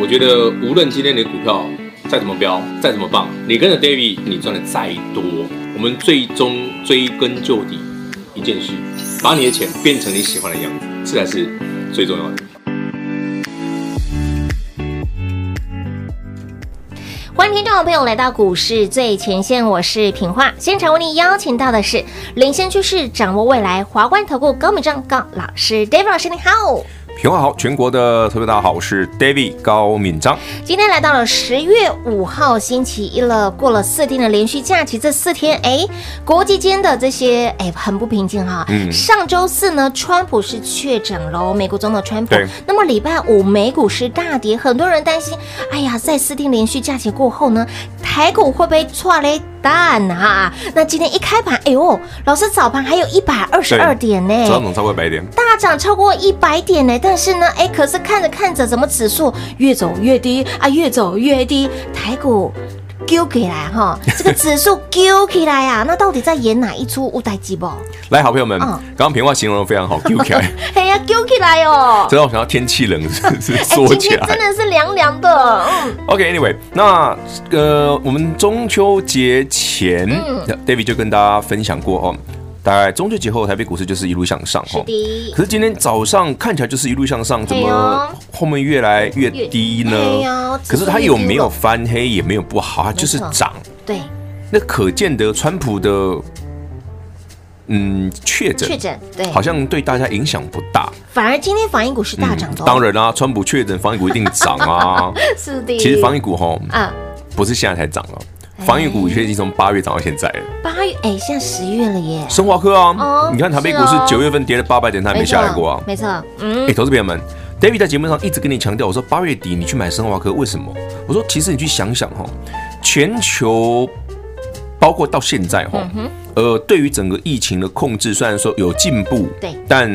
我觉得无论今天你的股票再怎么飙，再怎么棒，你跟着 David，你赚的再多，我们最终追根究底一件事，把你的钱变成你喜欢的样子，这才是最重要的。欢迎听众朋友来到股市最前线，我是平化。现场为你邀请到的是领先趋势、掌握未来华冠投顾高敏章高老师，David 老师，你好。平话好，全国的特别大家好，我是 David 高敏章。今天来到了十月五号星期一了，过了四天的连续假期，这四天哎，国际间的这些哎很不平静哈。嗯。上周四呢，川普是确诊喽，美国总统川普。那么礼拜五美股是大跌，很多人担心，哎呀，在四天连续假期过后呢，台股会不会剉咧？蛋哈，那今天一开盘，哎呦，老师早盘还有一百二十二点呢，早涨超过一百点，大涨超过一百点呢。但是呢，哎，可是看着看着，怎么指数越走越低啊，越走越低，台股。揪起来哈，这个指数揪起来啊，那到底在演哪一出舞台剧不？来，好朋友们，刚刚平话形容的非常好，揪 起来，哎呀，揪起来哦。真的我想要天气冷是是缩起来，真的是凉凉的。嗯，OK，Anyway，那呃，我们中秋节前，David 就跟大家分享过哦。大概中秋节后，台北股市就是一路向上哈。是。可是今天早上看起来就是一路向上，怎么后面越来越低呢？可是它有没有翻黑，也没有不好，它就是涨。对。那可见得川普的嗯确诊，确诊对，好像对大家影响不大。反而今天防疫股是大涨的。当然啦，川普确诊，防疫股一定涨啊。是的。其实防疫股哈，啊，不是现在才涨了。防疫股已经从八月涨到现在了。八月哎，现在十月了耶。生华科啊，你看台北股市九月份跌了八百点，它还没下来过啊。没错，嗯。哎，投资朋友们，David 在节目上一直跟你强调，我说八月底你去买生华科，为什么？我说其实你去想想哈，全球包括到现在哈，呃，对于整个疫情的控制，虽然说有进步，对，但。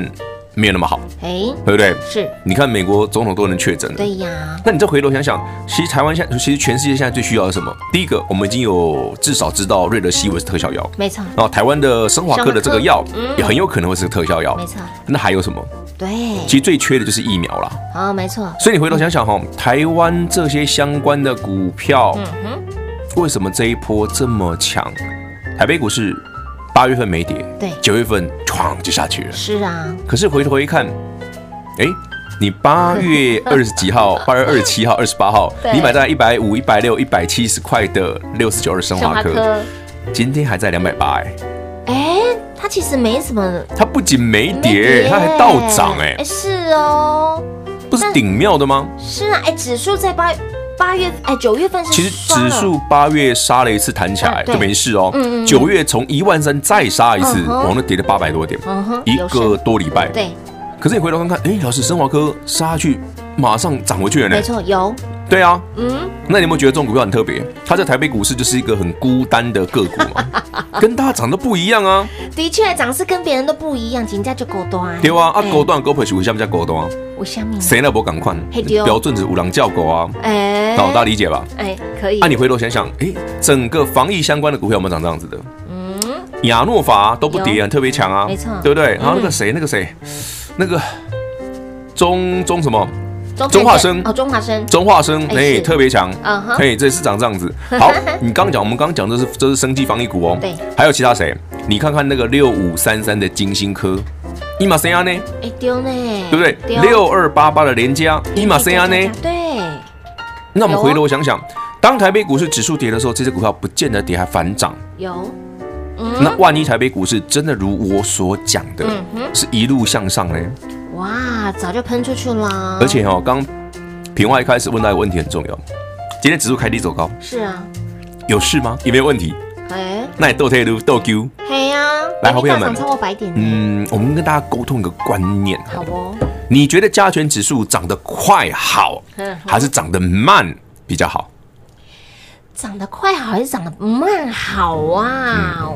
没有那么好，哎，对不对？是，你看美国总统都能确诊了，对呀。那你再回头想想，其实台湾现在，其实全世界现在最需要的是什么？第一个，我们已经有至少知道瑞德西韦是特效药，没错。然后台湾的生华科的这个药也很有可能会是个特效药，没错。那还有什么？对，其实最缺的就是疫苗了。啊，没错。所以你回头想想哈，台湾这些相关的股票，嗯哼，为什么这一波这么强？台北股市。八月份没跌，对，九月份哐就下去了。是啊，可是回头一看，哎，你八月二十几号，八月二十七号、二十八号，你买在一百五、一百六、一百七十块的六十九二生华科，今天还在两百八，哎，哎，它其实没什么，它不仅没跌，它还倒涨，哎，是哦，不是顶妙的吗？是啊，哎，指数在八月。八月哎，九月份是其实指数八月杀了一次弹起来就没事哦。九月从一万三再杀一次，往那跌了八百多点，一个多礼拜。对。可是你回头看看，哎，老师，生华科杀下去，马上涨回去了呢。没错，有。对啊。嗯。那你有没有觉得这种股票很特别？它在台北股市就是一个很孤单的个股嘛，跟大家长得不一样啊。的确，涨势跟别人都不一样，人家就高端。对啊，啊高端高配是为什么叫高端？为什么？谁那不赶快？标准是五郎叫狗啊。哎，好，大家理解吧？哎，可以。那你回头想想，哎，整个防疫相关的股票有没有长这样子的？嗯，亚诺法都不跌，很特别强啊，没错，对不对？然后那个谁，那个谁，那个中中什么？中化生哦，中化生，中化生，哎，特别强，嗯哼，哎，这是长这样子。好，你刚讲，我们刚刚讲的是这是生技防疫股哦，对，还有其他谁？你看看那个六五三三的金星科，伊马森亚呢？哎丢呢，对不对？六二八八的联嘉，伊马森亚呢？对。那我们回头想想，当台北股市指数跌的时候，这些股票不见得跌，还反涨。有。那万一台北股市真的如我所讲的，是一路向上呢？哇，早就喷出去了。而且哦，刚平话一开始问到一个问题很重要，今天指数开低走高，是啊，有事吗？有没有问题。哎，那你斗退路斗 Q。嘿呀，来，好朋友们，超过百点。嗯，我们跟大家沟通一个观念。好哦。你觉得加权指数涨得快好，还是涨得慢比较好？涨得快好还是涨得慢好啊？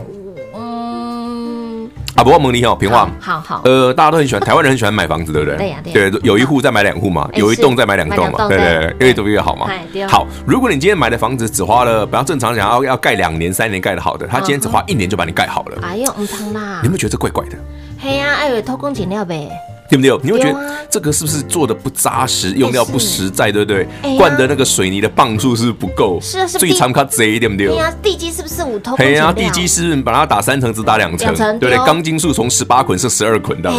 啊，不过蒙尼好，平话，好好，呃，大家都很喜欢，台湾人很喜欢买房子，对不对？对呀，对，有一户再买两户嘛，有一栋再买两栋嘛，对对，越多越好嘛。好，如果你今天买的房子只花了，不要正常想要要盖两年、三年盖的好的，他今天只花一年就把你盖好了。哎呦，唔通啦！你有没有觉得这怪怪的？嘿呀，哎呦，偷工减料呗。对不对？你会觉得这个是不是做的不扎实，用料不实在，对不对？灌的那个水泥的磅数是不是不够？是啊，是最长卡贼，对不对？地基是不是五头？对啊，地基是把它打三层，只打两层？对不对？钢筋数从十八捆是十二捆的，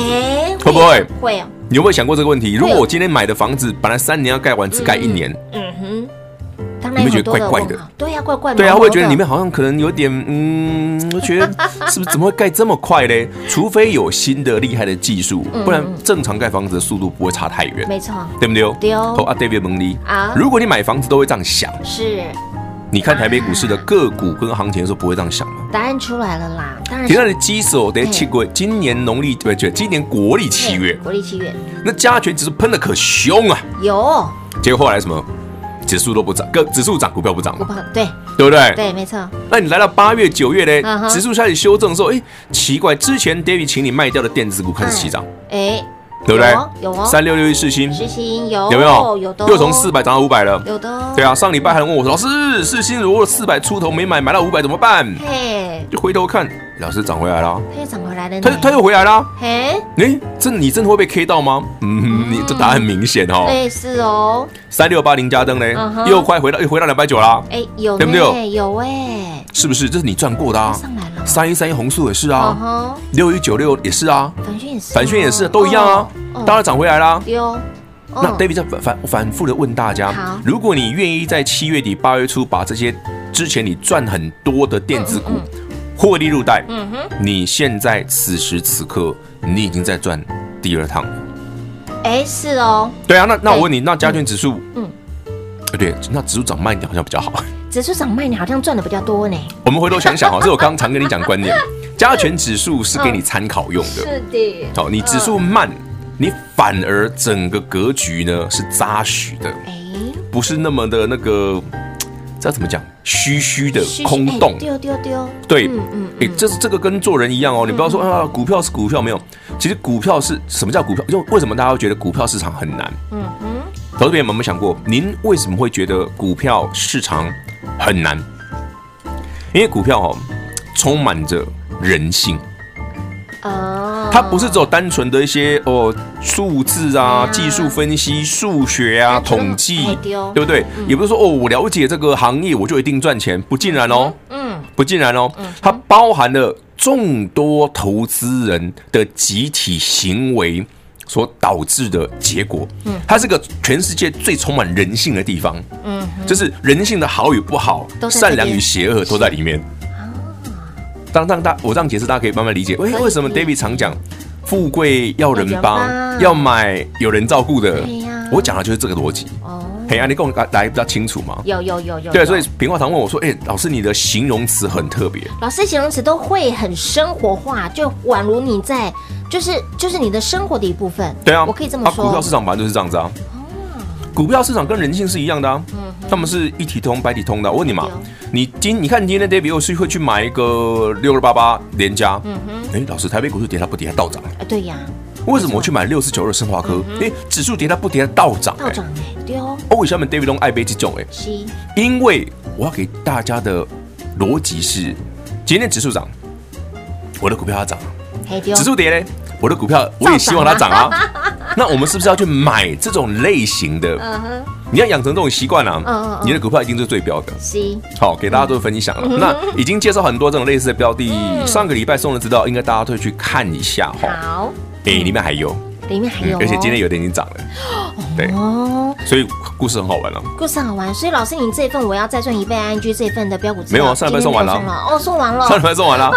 会不会？会啊。你有没有想过这个问题？如果我今天买的房子本来三年要盖完，只盖一年，嗯哼。你会觉得怪怪的，对呀，怪怪的。对啊，会觉得里面好像可能有点，嗯，我觉得是不是怎么会盖这么快嘞？除非有新的厉害的技术，不然正常盖房子的速度不会差太远。没错，对不对？对哦。啊，David 蒙尼啊，如果你买房子都会这样想，是。你看台北股市的个股跟行情的时候不会这样想吗？答案出来了啦，当然。现在的基数得七月，今年农历对不对？今年国历七月，国历七月，那加权指数喷的可凶啊！有。结果后来什么？指数都不涨，个指数涨，股票不涨嘛？对，对不对？对，没错。那你来到八月、九月呢？指数开始修正的时候，哎，奇怪，之前 David 请你卖掉的电子股开始起涨，哎，对不对？有哦，三六六一世芯，世芯有有没有？有的，又从四百涨到五百了，有的。对啊，上礼拜还问我说，老师，世芯如果四百出头没买，买到五百怎么办？嘿，就回头看。老师涨回来了，他又涨回来了，他他又回来了，嘿，哎，这你真的会被 K 到吗？嗯，你这答案很明显哦，对，是哦，三六八零加登嘞，又快回到又回到两百九啦，哎，有对不对？有哎，是不是？这是你赚过的啊，上来了，三一三一红素也是啊，六一九六也是啊，反宣也是，反宣也是，都一样啊，当然涨回来了，有。那 David 在反反反复的问大家，如果你愿意在七月底八月初把这些之前你赚很多的电子股。获利入袋，嗯哼，你现在此时此刻，你已经在赚第二趟了。哎，是哦。对啊，那那我问你，那加权指数，嗯，对，那指数涨慢一点好像比较好。指数涨慢一点好像赚的比较多呢。我们回头想想哈，这我刚刚常跟你讲观念，加权指数是给你参考用的。是的。好，你指数慢，你反而整个格局呢是扎实的，哎，不是那么的那个。这怎么讲？虚虚的空洞，丢丢丢。对，嗯嗯，哎，这是这个跟做人一样哦。你不要说啊，股票是股票没有。其实股票是什么叫股票？就为什么大家会觉得股票市场很难？嗯嗯。投资朋友们有没有想过，您为什么会觉得股票市场很难？因为股票哦，充满着人性。哦，它不是只有单纯的一些哦数字啊、技术分析、数学啊、统计，对不对？也不是说哦，我了解这个行业我就一定赚钱，不尽然哦。嗯，不尽然哦。它包含了众多投资人的集体行为所导致的结果。嗯，它是个全世界最充满人性的地方。嗯，就是人性的好与不好、善良与邪恶都在里面。当当大，我这样解释，大家可以慢慢理解。为为什么 David 常讲，富贵要人帮，要买有人照顾的？我讲的就是这个逻辑。哦，嘿啊，你跟我来来比较清楚吗？有有有有。对，所以平话堂问我说：“哎，老师，你的形容词很特别。”老师形容词都会很生活化，就宛如你在，就是就是你的生活的一部分。对啊，我可以这么说。股票市场本来就是这样子啊。股票市场跟人性是一样的啊，他们是一体通百体通的。我问你嘛，你今你看今天的 David 又是会去买一个六二八八联嘉？嗯哼，哎，老师，台北股市跌它不跌它倒涨？哎，对呀，为什么我去买六四九二生化科？哎，指数跌它不跌它倒涨？倒涨哎，对哦。为什么 David 都爱背这种？哎，是，因为我要给大家的逻辑是，今天指数涨，我的股票要涨；指数跌嘞，我的股票我也希望它涨啊。那我们是不是要去买这种类型的？嗯哼，你要养成这种习惯啊。嗯嗯，你的股票一定是最标的。是，好，给大家做分享了。那已经介绍很多这种类似的标的，上个礼拜送的资料，应该大家都会去看一下哈。好，哎，里面还有。里面还有，而且今天有点已经涨了，对哦，所以故事很好玩了。故事好玩，所以老师，你这份我要再赚一倍 ING 这份的标股，没有啊，上礼拜送完了，哦，送完了，上礼拜送完了，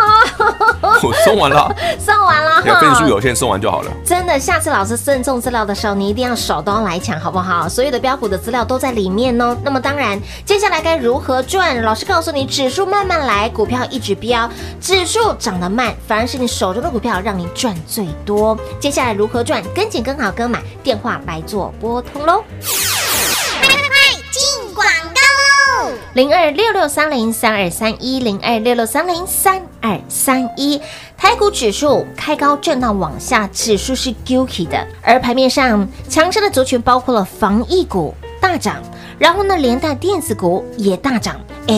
我 送完了，送完了，份数有限，送完就好了。真的，下次老师赠送资料的时候，你一定要手刀来抢，好不好？所有的标股的资料都在里面哦。那么当然，接下来该如何赚？老师告诉你，指数慢慢来，股票一直飙，指数涨得慢，反而是你手中的股票让你赚最多。接下来如何赚？跟紧跟好跟买，电话来做拨通喽！快快快进广告喽！零二六六三零三二三一零二六六三零三二三一，台股指数开高震荡往下，指数是 GUCCI 的，而盘面上强势的族群包括了防疫股大涨，然后呢连带电子股也大涨。哎，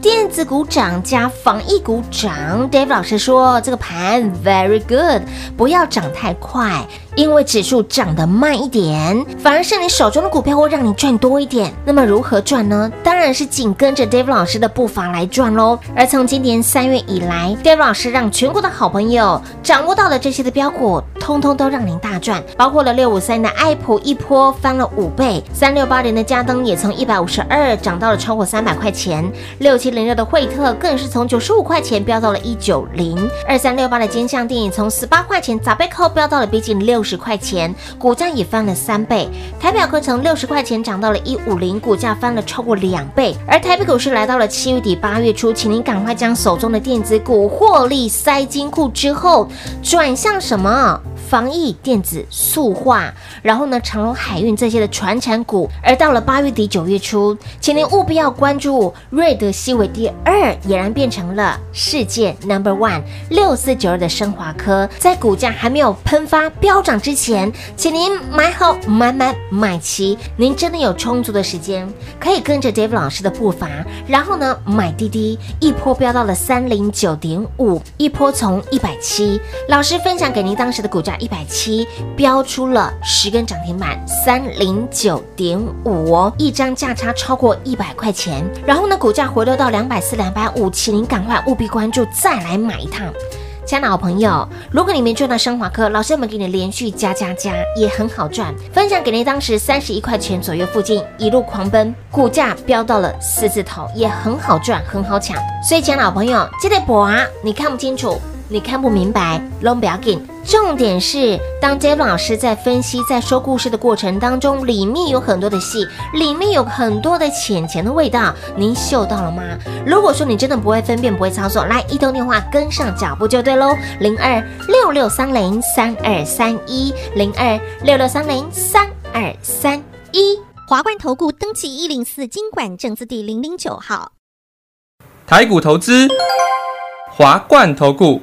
电子股涨加防疫股涨，David 老师说这个盘 very good，不要涨太快。因为指数涨得慢一点，反而是你手中的股票会让你赚多一点。那么如何赚呢？当然是紧跟着 Dave 老师的步伐来赚喽。而从今年三月以来，Dave 老师让全国的好朋友掌握到的这些的标股，通通都让您大赚。包括了六五三的爱普一波翻了五倍，三六八零的佳登也从一百五十二涨到了超过三百块钱，六七零六的惠特更是从九十五块钱飙到了一九零，二三六八的金像电影从十八块钱砸背扣飙到了逼近六。十块钱，股价也翻了三倍。台表科从六十块钱涨到了一五零，股价翻了超过两倍。而台北股市来到了七月底八月初，请您赶快将手中的电子股获利塞金库之后，转向什么？防疫、电子、塑化，然后呢，长荣海运这些的传产股。而到了八月底九月初，请您务必要关注瑞德西韦第二，俨然变成了世界 number one 六四九二的升华科，在股价还没有喷发飙涨之前，请您买好买买买齐。您真的有充足的时间，可以跟着 David 老师的步伐，然后呢，买滴滴一波飙到了三零九点五，一波从一百七，老师分享给您当时的股价。一百七飙出了十根涨停板，三零九点五哦，一张价差超过一百块钱。然后呢，股价回落到两百四、两百五，请您赶快务必关注，再来买一趟。亲爱的好朋友，如果你没赚到升华科，老师们给你连续加加加，也很好赚。分享给您当时三十一块钱左右附近一路狂奔，股价飙到了四字头，也很好赚，很好抢。所以，亲爱的好朋友，记得博啊，你看不清楚。你看不明白，拢不要紧。重点是，当杰伦老师在分析、在说故事的过程当中，里面有很多的戏，里面有很多的钱钱的味道，您嗅到了吗？如果说你真的不会分辨、不会操作，来一通电话跟上脚步就对喽。零二六六三零三二三一，零二六六三零三二三一。华冠投顾登记一零四金管证字第零零九号。台股投资，华冠投顾。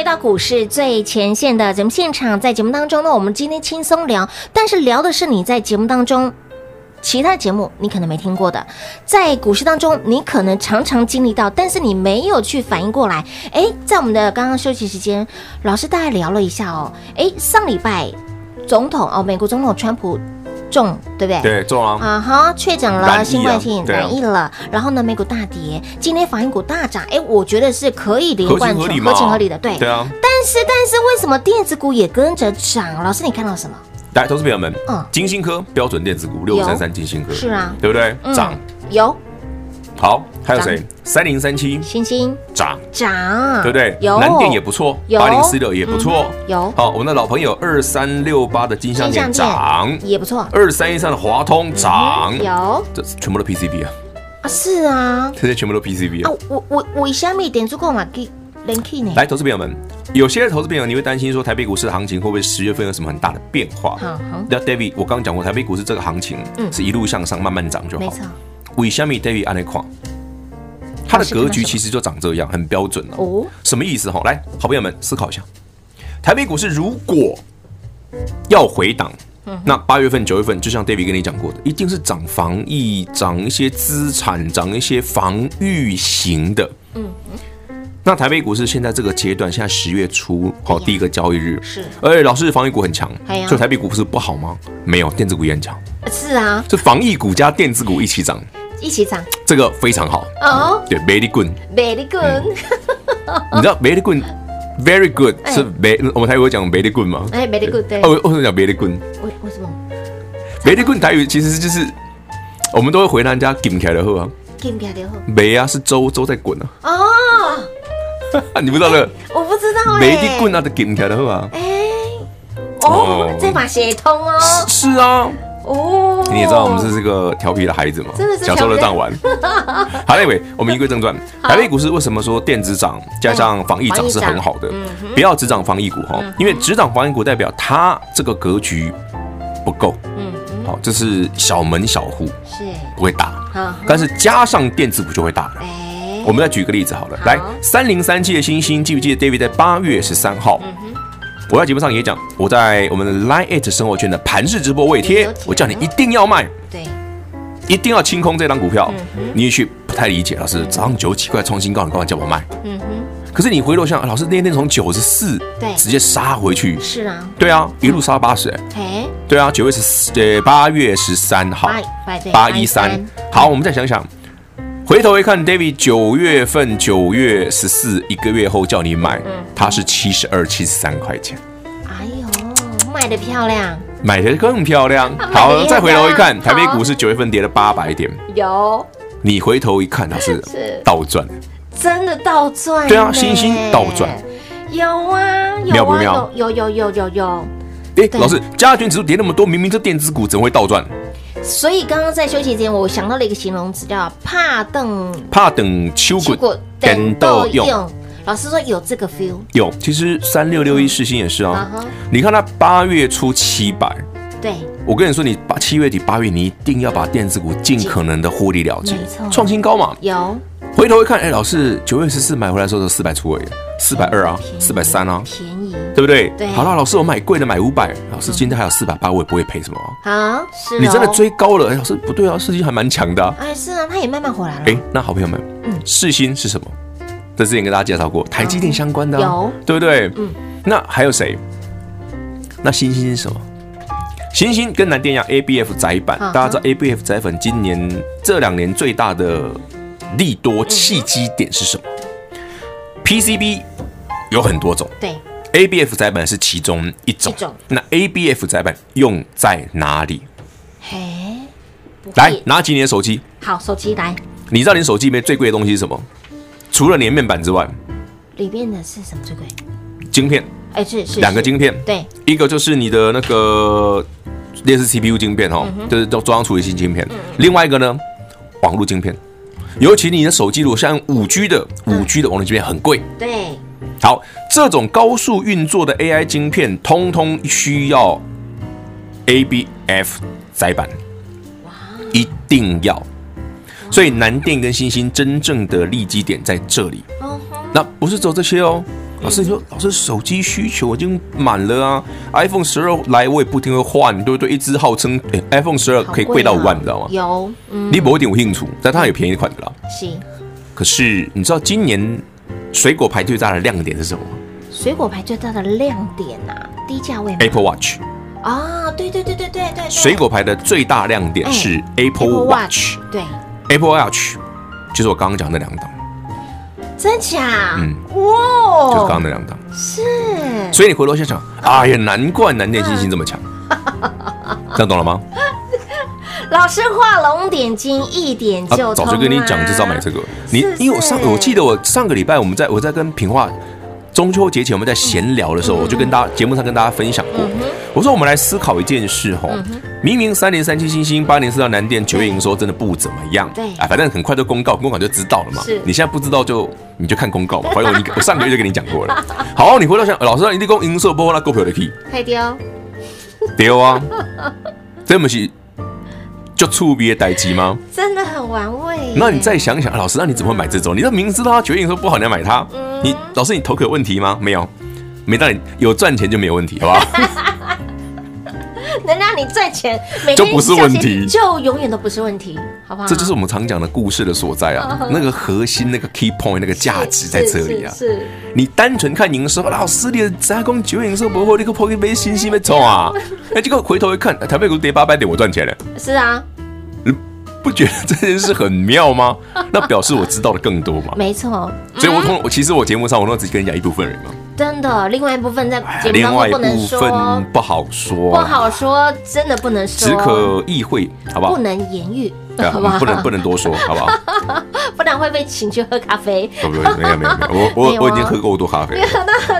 回到股市最前线的节目现场，在节目当中呢，我们今天轻松聊，但是聊的是你在节目当中。其他节目你可能没听过的，在股市当中你可能常常经历到，但是你没有去反应过来。哎，在我们的刚刚休息时间，老师大概聊了一下哦。哎，上礼拜总统哦，美国总统川普中，对不对？对，中了啊哈，确诊了新冠性染疫了。然后呢，美股大跌，今天反应股大涨。哎，我觉得是可以连贯合情合情合理的，对对啊。但是但是为什么电子股也跟着涨？老师，你看到什么？来，投资朋友们，嗯，金星科标准电子股六三三，金星科是啊，对不对？涨有，好，还有谁？三零三七，星星。涨。涨，对不对？有，南电也不错，八零四六也不错，有。好，我们的老朋友二三六八的金像电涨。也不错，二三一三的华通涨。有，这全部都 PCB 啊，啊是啊，这些全部都 PCB 啊，我我我以下面点足够嘛给。来，投资朋友们，有些投资朋友你会担心说台北股市的行情会不会十月份有什么很大的变化？好，那 David，我刚刚讲过台北股市这个行情，嗯，是一路向上慢慢涨就好。没错。为什么 David 按那况？它的格局其实就长这样，很标准哦。什么意思？哈，来，好朋友们思考一下，台北股市如果要回档，那八月份、九月份，就像 David 跟你讲过的，一定是涨防疫、涨一些资产、涨一些防御型的。嗯。那台北股市现在这个阶段，现在十月初，好，第一个交易日是，而且老师防疫股很强，所以台北股市不好吗？没有，电子股也很强。是啊，这防疫股加电子股一起涨，一起涨，这个非常好哦。对，very good，very good。你知道 very good，very good 是 very，我们台语会讲 very good 吗？哎，very good，对。哦，为什么讲 very good？为为什么？very good 台语其实就是，我们都会回答人家 give 起来的货啊，give 起来的货，没啊，是粥粥在滚啊。哦。你不知道这个？我不知道哎。没的棍啊，都给起来的好哎，哦，这把写通哦。是啊。哦。你也知道我们是这个调皮的孩子嘛？真的是。小时候都这样玩。好嘞，喂，我们言归正传。台北股市为什么说电子涨加上防疫涨是很好的？不要只涨防疫股哈，因为只涨防疫股代表它这个格局不够。嗯。好，这是小门小户，是不会大。但是加上电子股就会大了。我们再举个例子好了，好来三零三七的星星，记不记得 David 在八月十三号，我在节目上也讲，我在我们的 Line@ It 生活圈的盘式直播我也贴，我叫你一定要卖，对，一定要清空这张股票。你也许不太理解，老师早上九几块创新高，你干嘛叫我卖？嗯哼。可是你回头想，老师那天从九十四对。直接杀回去，是啊，对啊，一路杀到八十，哎，对啊，九月十四，呃，八月十三号，八一三，好，我们再想想。回头一看，David 九月份九月十四一个月后叫你买，它是七十二、七十三块钱。哎呦，卖得漂亮，买的更漂亮。好，再回头一看，台北股市九月份跌了八百点。有，你回头一看，它是 倒赚，真的倒赚。对啊，星星倒赚。有啊，妙不妙？有有有有有。哎，老师，加权指数跌那么多，明明这电子股怎么会倒赚？所以刚刚在休息间，我想到了一个形容词，叫“怕等怕等秋滚等到用”。老师说有这个 feel。有，其实三六六一世芯也是啊。你看它八月初七百，对，我跟你说，你八七月底八月，你一定要把电子股尽可能的获利了结，没错，创新高嘛。有。回头一看，哎，老师九月十四买回来的时候是四百出而已，四百二啊，四百三啊，便宜，对不对？对。好了，老师我买贵的买五百，老师今天还有四百八，我也不会赔什么。好，是。你真的追高了，哎，老师不对啊，世芯还蛮强的。哎，是啊，它也慢慢回来了。哎，那好朋友们，嗯，世芯是什么？这之前跟大家介绍过，台积电相关的，有，对不对？嗯。那还有谁？那星星是什么？星星跟南电一样，ABF 窄板，大家知道 ABF 窄粉今年这两年最大的。利多契机点是什么？PCB 有很多种，对，ABF 载板是其中一种。那 ABF 载板用在哪里？嘿，来拿起你的手机。好，手机来。你知道你手机里面最贵的东西是什么？除了连面板之外，里面的是什么最贵？晶片。哎，是是两个晶片。对，一个就是你的那个类似 CPU 晶片哦，就是叫中央处理器晶片。另外一个呢，网络晶片。尤其你的手机如果像五 G 的，五 G 的网络晶片很贵。对，好，这种高速运作的 AI 晶片，通通需要 ABF 载板，哇，一定要。所以南电跟星星真正的利基点在这里。那不是走这些哦，老师你说，老师手机需求已经满了啊，iPhone 十二来我也不一定会换，对不对？一支号称、欸、iPhone 十二可以贵到五万，你知道吗？有，嗯、你不一点有兴趣，但它有便宜款的啦。是，可是你知道今年水果牌最大的亮点是什么？水果牌最大的亮点啊，低价位 Apple Watch。啊，对对对对对对，水果牌的最大亮点是 Apple Watch，对，Apple Watch 就是我刚刚讲的那两档，真假？嗯，哇，就是刚刚那两档，是，所以你回头想想，哎呀，难怪南电星星这么强，这样懂了吗？老师画龙点睛，一点就早就跟你讲，就知道买这个，你因为我上我记得我上个礼拜我们在我在跟品化。中秋节前我们在闲聊的时候，我就跟大家节目上跟大家分享过，我说我们来思考一件事哈，明明三年三七星星八年四到南电九月营收真的不怎么样，对，啊，反正很快就公告，公告就知道了嘛。是，你现在不知道就你就看公告嘛。反正我你我上个月就跟你讲过了。好，你回头想，老师让你立功营收不好，那股票的 key 太丢丢啊，这不是就触别代机吗？真的很玩味。那你再想想，老师，那你怎么会买这种？你都明知道他决定说不好，你要买它？你老师，你头壳有问题吗？没有，没道理有赚钱就没有问题，好不好？能让你赚钱，就不是问题，就永远都不是问题，好不好？这就是我们常讲的故事的所在啊，那个核心，那个 key point，那个价值在这里啊。是，你单纯看营收，老师，你的加工九月营收不会，你可破一杯星星没错啊？哎，结果回头一看，台北股跌八百点，我赚钱了。是啊。不觉得这件事很妙吗？那表示我知道的更多嘛？没错，所以我通我其实我节目上我都只跟你讲一部分人嘛。真的，另外一部分在节目上不能说，不好说，不好说，真的不能说，只可意会，好不好？不能言喻。好不好？不能不能多说，好不好？不然会被请去喝咖啡。不不，没有没有没有，我我我已经喝够多咖啡了。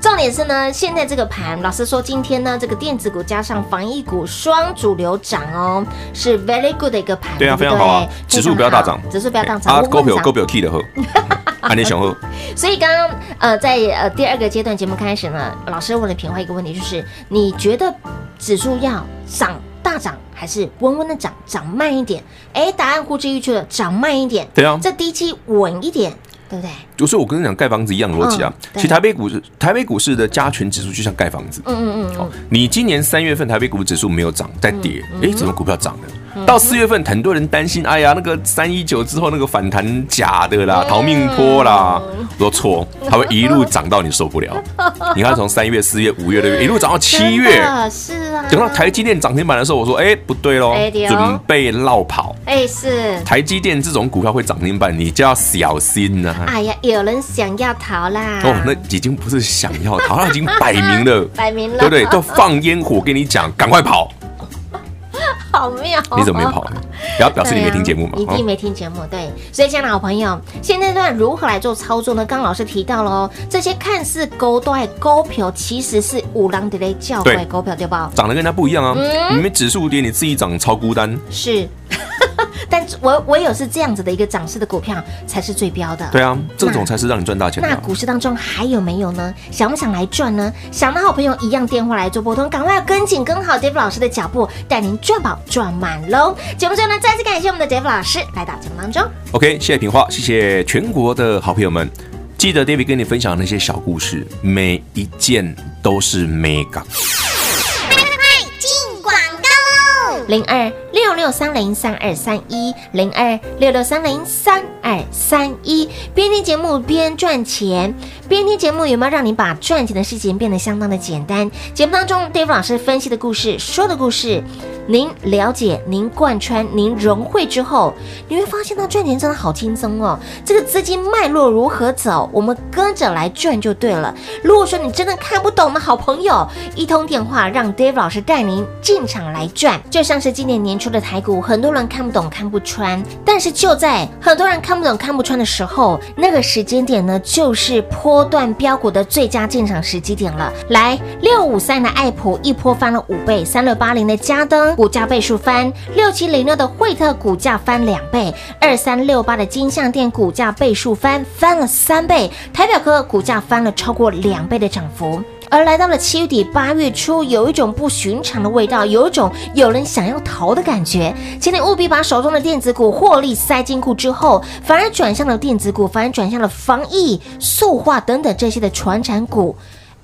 重点是呢，现在这个盘，老师说，今天呢，这个电子股加上防疫股双主流涨哦，是 very good 的一个盘。对啊，非常好啊，指数不要大涨，指数不要大涨。啊，股票股票 key 的喝，安利想喝。所以刚刚呃，在呃第二个阶段节目开始呢，老师问了平花一个问题，就是你觉得指数要涨大涨？还是温温的涨，涨慢一点。哎，答案呼之欲出了，涨慢一点。对啊，这低期稳一点，对不对？就是我跟你讲，盖房子一样的逻辑啊。嗯、其实台北股市，台北股市的加权指数就像盖房子。嗯嗯嗯。好，你今年三月份台北股指数没有涨，在跌。哎、嗯，怎么股票涨了？到四月份，很多人担心，哎呀，那个三一九之后那个反弹假的啦，逃命坡啦，我说错，它会一路涨到你受不了。你看，从三月、四月、五月、六月一路涨到七月，是啊。等到台积电涨停板的时候，我说，哎，不对喽，准备落跑。哎，是。台积电这种股票会涨停板，你就要小心呐。哎呀，有人想要逃啦。哦，那已经不是想要逃，他已经摆明了，摆明了，对不对？都放烟火跟你讲，赶快跑。好妙！你怎么没跑呢？不要表示你没听节目嘛？一定没听节目。对，所以，亲爱的好朋友，现在段如何来做操作呢？刚老师提到了哦，这些看似勾断勾票，其实是五郎的嘞叫怪勾票，对吧？长得跟人家不一样啊！你们指数跌，你自己涨超孤单。是。但我唯有是这样子的一个涨势的股票才是最标的。对啊，这种才是让你赚大钱的。那股市当中还有没有呢？想不想来赚呢？想的好朋友一样电话来做拨通，赶快要跟紧跟好 David 老师的脚步，带您赚饱赚满喽！节目最后呢，再次感谢我们的 David 老师来到节目当中。OK，谢谢平花，谢谢全国的好朋友们，记得 David 跟你分享那些小故事，每一件都是 mega。零二六六三零三二三一，零二六六三零三二三一。边听节目边赚钱，边听节目有没有让你把赚钱的事情变得相当的简单？节目当中，David 老师分析的故事，说的故事。您了解，您贯穿，您融会之后，你会发现到赚钱真的好轻松哦。这个资金脉络如何走，我们跟着来赚就对了。如果说你真的看不懂的好朋友，一通电话让 David 老师带您进场来赚。就像像是今年年初的台股，很多人看不懂、看不穿，但是就在很多人看不懂、看不穿的时候，那个时间点呢，就是波段标股的最佳进场时机点了。来，六五三的爱普一波翻了五倍，三六八零的嘉登。股价倍数翻，六七零六的惠特股价翻两倍，二三六八的金象电股价倍数翻，翻了三倍，台表科股价翻了超过两倍的涨幅。而来到了七月底八月初，有一种不寻常的味道，有一种有人想要逃的感觉。请你务必把手中的电子股获利塞进库之后，反而转向了电子股，反而转向了防疫、塑化等等这些的传产股。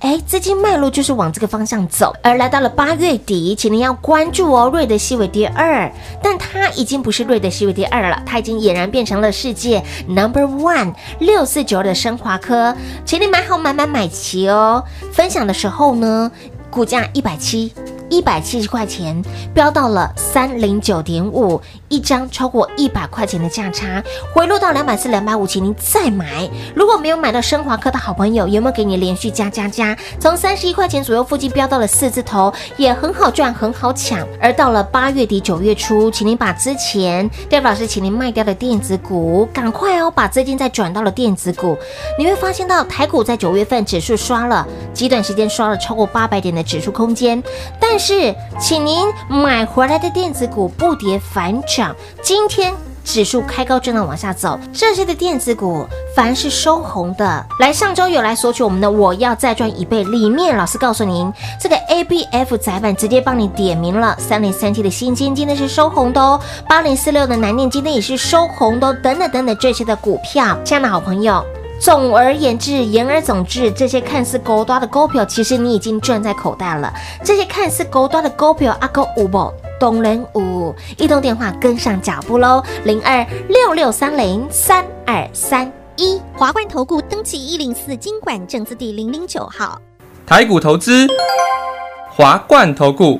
哎，资金脉络就是往这个方向走，而来到了八月底，请您要关注哦。瑞德西韦第二，但它已经不是瑞德西韦第二了，它已经俨然变成了世界 number one 六四九二的升华科，请你买好买买买齐哦。分享的时候呢，股价一百七。一百七十块钱飙到了三零九点五，一张超过一百块钱的价差，回落到两百四、两百五，请您再买。如果没有买到升华科的好朋友，有没有给你连续加加加？从三十一块钱左右附近飙到了四字头，也很好赚，很好抢。而到了八月底、九月初，请您把之前戴老师请您卖掉的电子股，赶快哦，把资金再转到了电子股。你会发现到台股在九月份指数刷了极短时间刷了超过八百点的指数空间，但是，请您买回来的电子股不跌反涨。今天指数开高震荡往下走，这些的电子股凡是收红的，来上周有来索取我们的，我要再赚一倍。里面老师告诉您，这个 ABF 载板直接帮你点名了，三零三七的新金今天是收红的哦，八零四六的南电今天也是收红的哦，等等等等这些的股票，亲爱的好朋友。总而言之，言而总之，这些看似高端的股票，其实你已经赚在口袋了。这些看似高端的股票，阿哥五宝东人五，一通电话跟上脚步喽，零二六六三零三二三一，华冠投顾登记一零四金管证字第零零九号，台股投资，华冠投顾。